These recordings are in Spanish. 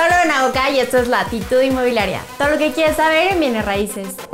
Solo en Aoca y esto es Latitud Inmobiliaria. Todo lo que quieres saber en bienes raíces.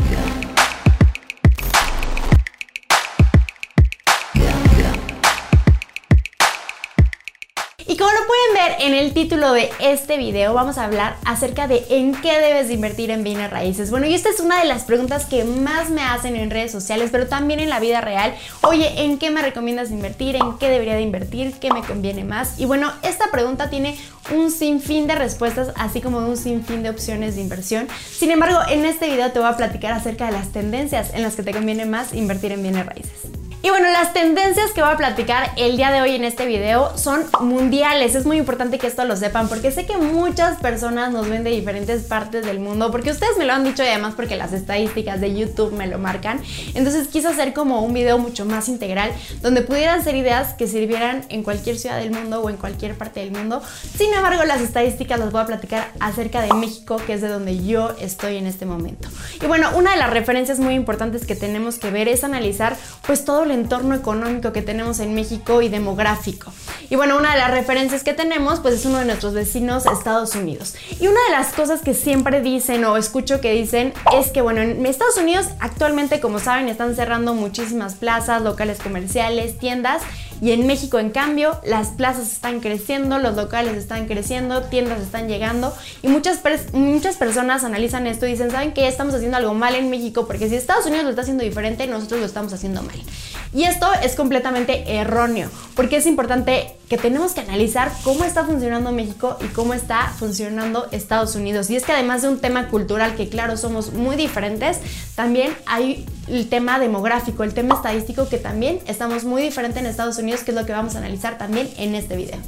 En el título de este video, vamos a hablar acerca de en qué debes de invertir en bienes raíces. Bueno, y esta es una de las preguntas que más me hacen en redes sociales, pero también en la vida real. Oye, ¿en qué me recomiendas invertir? ¿En qué debería de invertir? ¿Qué me conviene más? Y bueno, esta pregunta tiene un sinfín de respuestas, así como un sinfín de opciones de inversión. Sin embargo, en este video te voy a platicar acerca de las tendencias en las que te conviene más invertir en bienes raíces. Y bueno, las tendencias que voy a platicar el día de hoy en este video son mundiales. Es muy importante que esto lo sepan porque sé que muchas personas nos ven de diferentes partes del mundo, porque ustedes me lo han dicho y además porque las estadísticas de YouTube me lo marcan. Entonces quise hacer como un video mucho más integral donde pudieran ser ideas que sirvieran en cualquier ciudad del mundo o en cualquier parte del mundo. Sin embargo, las estadísticas las voy a platicar acerca de México, que es de donde yo estoy en este momento. Y bueno, una de las referencias muy importantes que tenemos que ver es analizar pues todo el entorno económico que tenemos en México y demográfico. Y bueno, una de las referencias que tenemos pues es uno de nuestros vecinos, Estados Unidos. Y una de las cosas que siempre dicen o escucho que dicen es que bueno, en Estados Unidos actualmente como saben están cerrando muchísimas plazas, locales comerciales, tiendas y en México, en cambio, las plazas están creciendo, los locales están creciendo, tiendas están llegando y muchas, muchas personas analizan esto y dicen, ¿saben qué? Estamos haciendo algo mal en México porque si Estados Unidos lo está haciendo diferente, nosotros lo estamos haciendo mal. Y esto es completamente erróneo porque es importante que tenemos que analizar cómo está funcionando México y cómo está funcionando Estados Unidos. Y es que además de un tema cultural que claro somos muy diferentes, también hay el tema demográfico, el tema estadístico que también estamos muy diferentes en Estados Unidos, que es lo que vamos a analizar también en este video.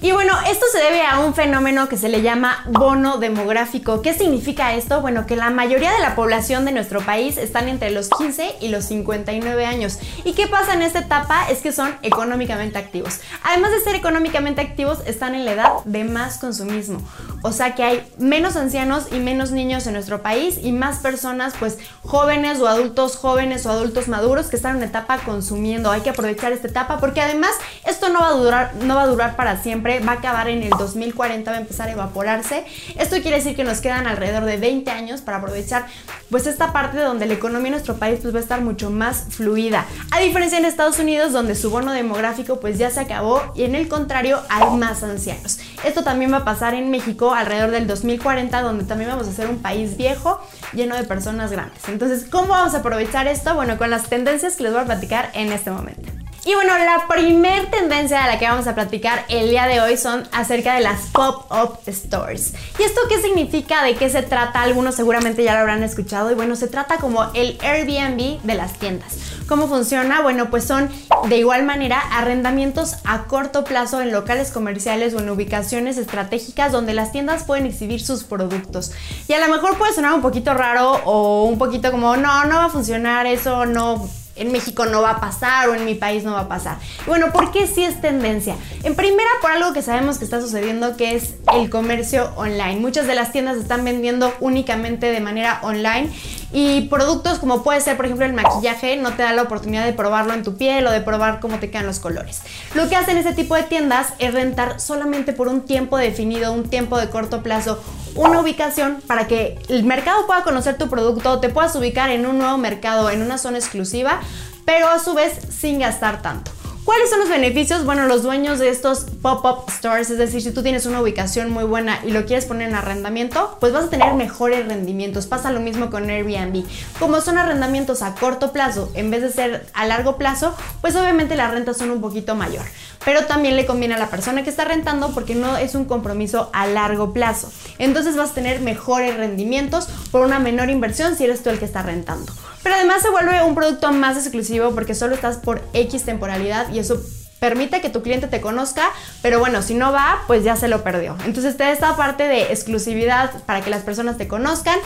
Y bueno, esto se debe a un fenómeno que se le llama bono demográfico. ¿Qué significa esto? Bueno, que la mayoría de la población de nuestro país están entre los 15 y los 59 años. ¿Y qué pasa en esta etapa? Es que son económicamente activos. Además de ser económicamente activos, están en la edad de más consumismo. O sea que hay menos ancianos y menos niños en nuestro país y más personas, pues jóvenes o adultos jóvenes o adultos maduros que están en etapa consumiendo. Hay que aprovechar esta etapa porque además esto no va a durar, no va a durar para siempre va a acabar en el 2040, va a empezar a evaporarse. Esto quiere decir que nos quedan alrededor de 20 años para aprovechar pues esta parte donde la economía de nuestro país pues va a estar mucho más fluida. A diferencia en Estados Unidos donde su bono demográfico pues ya se acabó y en el contrario hay más ancianos. Esto también va a pasar en México alrededor del 2040 donde también vamos a ser un país viejo lleno de personas grandes. Entonces, ¿cómo vamos a aprovechar esto? Bueno, con las tendencias que les voy a platicar en este momento. Y bueno, la primer tendencia de la que vamos a platicar el día de hoy son acerca de las pop-up stores. ¿Y esto qué significa? ¿De qué se trata? Algunos seguramente ya lo habrán escuchado. Y bueno, se trata como el Airbnb de las tiendas. ¿Cómo funciona? Bueno, pues son de igual manera arrendamientos a corto plazo en locales comerciales o en ubicaciones estratégicas donde las tiendas pueden exhibir sus productos. Y a lo mejor puede sonar un poquito raro o un poquito como, no, no va a funcionar eso, no en México no va a pasar o en mi país no va a pasar. Bueno, ¿por qué sí es tendencia? En primera, por algo que sabemos que está sucediendo, que es el comercio online. Muchas de las tiendas están vendiendo únicamente de manera online y productos como puede ser, por ejemplo, el maquillaje, no te da la oportunidad de probarlo en tu piel o de probar cómo te quedan los colores. Lo que hacen ese tipo de tiendas es rentar solamente por un tiempo definido, un tiempo de corto plazo, una ubicación para que el mercado pueda conocer tu producto, te puedas ubicar en un nuevo mercado, en una zona exclusiva, pero a su vez sin gastar tanto. ¿Cuáles son los beneficios? Bueno, los dueños de estos pop-up stores, es decir, si tú tienes una ubicación muy buena y lo quieres poner en arrendamiento, pues vas a tener mejores rendimientos. Pasa lo mismo con Airbnb. Como son arrendamientos a corto plazo en vez de ser a largo plazo, pues obviamente las rentas son un poquito mayor. Pero también le conviene a la persona que está rentando porque no es un compromiso a largo plazo. Entonces vas a tener mejores rendimientos por una menor inversión si eres tú el que está rentando. Pero además se vuelve un producto más exclusivo porque solo estás por X temporalidad y eso permite que tu cliente te conozca, pero bueno, si no va, pues ya se lo perdió. Entonces te da esta parte de exclusividad para que las personas te conozcan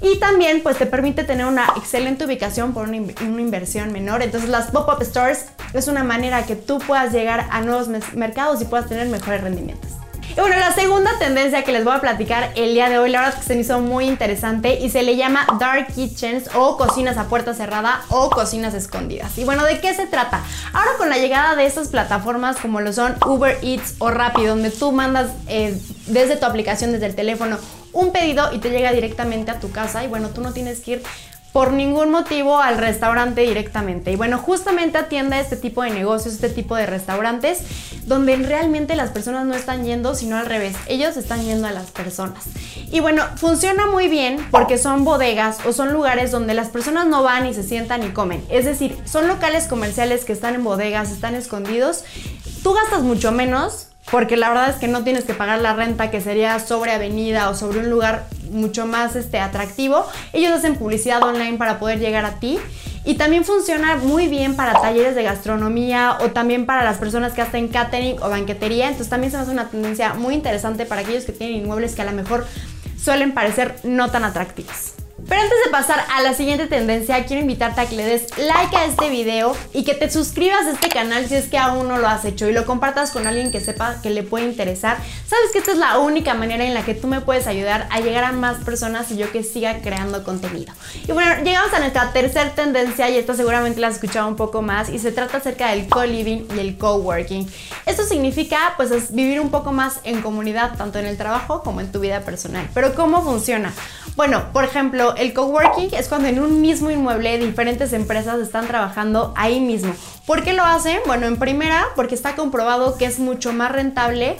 y también pues te permite tener una excelente ubicación por una, una inversión menor. Entonces las pop-up stores es una manera que tú puedas llegar a nuevos mercados y puedas tener mejores rendimientos. Y bueno, la segunda tendencia que les voy a platicar el día de hoy, la verdad es que se me hizo muy interesante y se le llama Dark Kitchens o cocinas a puerta cerrada o cocinas escondidas. Y bueno, ¿de qué se trata? Ahora con la llegada de estas plataformas como lo son Uber Eats o Rappi, donde tú mandas eh, desde tu aplicación, desde el teléfono, un pedido y te llega directamente a tu casa y bueno, tú no tienes que ir por ningún motivo al restaurante directamente. Y bueno, justamente atiende este tipo de negocios, este tipo de restaurantes, donde realmente las personas no están yendo, sino al revés, ellos están yendo a las personas. Y bueno, funciona muy bien porque son bodegas o son lugares donde las personas no van y se sientan y comen. Es decir, son locales comerciales que están en bodegas, están escondidos. Tú gastas mucho menos porque la verdad es que no tienes que pagar la renta que sería sobre avenida o sobre un lugar mucho más este, atractivo. Ellos hacen publicidad online para poder llegar a ti. Y también funciona muy bien para talleres de gastronomía o también para las personas que hacen catering o banquetería. Entonces también se hace una tendencia muy interesante para aquellos que tienen inmuebles que a lo mejor suelen parecer no tan atractivos. Pero antes de pasar a la siguiente tendencia, quiero invitarte a que le des like a este video y que te suscribas a este canal si es que aún no lo has hecho y lo compartas con alguien que sepa que le puede interesar. Sabes que esta es la única manera en la que tú me puedes ayudar a llegar a más personas y yo que siga creando contenido. Y bueno, llegamos a nuestra tercera tendencia y esta seguramente la has escuchado un poco más y se trata acerca del co-living y el co-working. Esto significa pues vivir un poco más en comunidad, tanto en el trabajo como en tu vida personal. Pero ¿cómo funciona? Bueno, por ejemplo, el coworking es cuando en un mismo inmueble diferentes empresas están trabajando ahí mismo. ¿Por qué lo hacen? Bueno, en primera, porque está comprobado que es mucho más rentable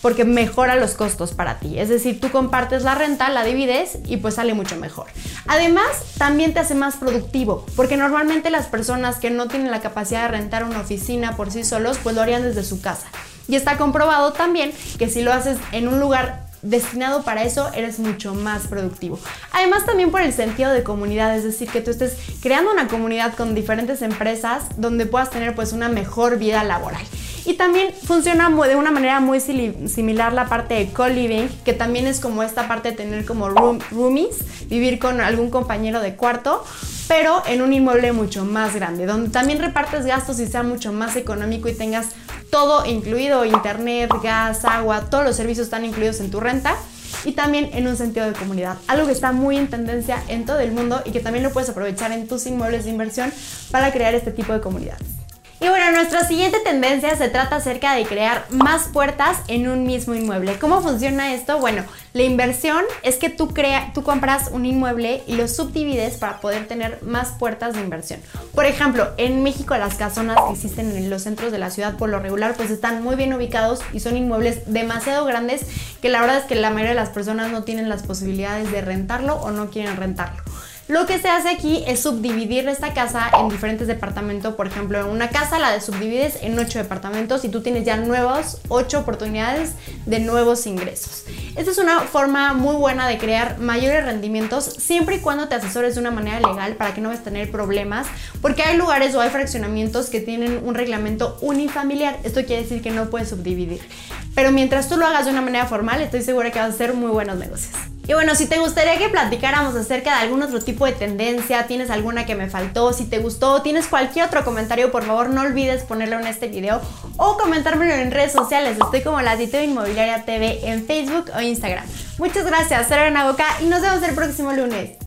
porque mejora los costos para ti. Es decir, tú compartes la renta, la divides y pues sale mucho mejor. Además, también te hace más productivo, porque normalmente las personas que no tienen la capacidad de rentar una oficina por sí solos, pues lo harían desde su casa. Y está comprobado también que si lo haces en un lugar destinado para eso, eres mucho más productivo. Además también por el sentido de comunidad, es decir, que tú estés creando una comunidad con diferentes empresas donde puedas tener pues una mejor vida laboral. Y también funciona de una manera muy similar la parte de co-living, que también es como esta parte de tener como roomies, vivir con algún compañero de cuarto, pero en un inmueble mucho más grande, donde también repartes gastos y sea mucho más económico y tengas todo incluido, internet, gas, agua, todos los servicios están incluidos en tu renta y también en un sentido de comunidad, algo que está muy en tendencia en todo el mundo y que también lo puedes aprovechar en tus inmuebles de inversión para crear este tipo de comunidades. Y bueno, nuestra siguiente tendencia se trata acerca de crear más puertas en un mismo inmueble. ¿Cómo funciona esto? Bueno, la inversión es que tú, crea, tú compras un inmueble y lo subdivides para poder tener más puertas de inversión. Por ejemplo, en México las casonas que existen en los centros de la ciudad por lo regular pues están muy bien ubicados y son inmuebles demasiado grandes que la verdad es que la mayoría de las personas no tienen las posibilidades de rentarlo o no quieren rentarlo. Lo que se hace aquí es subdividir esta casa en diferentes departamentos. Por ejemplo, en una casa la subdivides en ocho departamentos y tú tienes ya nuevas ocho oportunidades de nuevos ingresos. Esta es una forma muy buena de crear mayores rendimientos siempre y cuando te asesores de una manera legal para que no vas a tener problemas, porque hay lugares o hay fraccionamientos que tienen un reglamento unifamiliar. Esto quiere decir que no puedes subdividir. Pero mientras tú lo hagas de una manera formal, estoy segura que vas a hacer muy buenos negocios. Y bueno, si te gustaría que platicáramos acerca de algún otro tipo de tendencia, tienes alguna que me faltó, si te gustó, tienes cualquier otro comentario, por favor no olvides ponerlo en este video o comentármelo en redes sociales. Estoy como Latito Inmobiliaria TV en Facebook o Instagram. Muchas gracias, soy Ana y nos vemos el próximo lunes.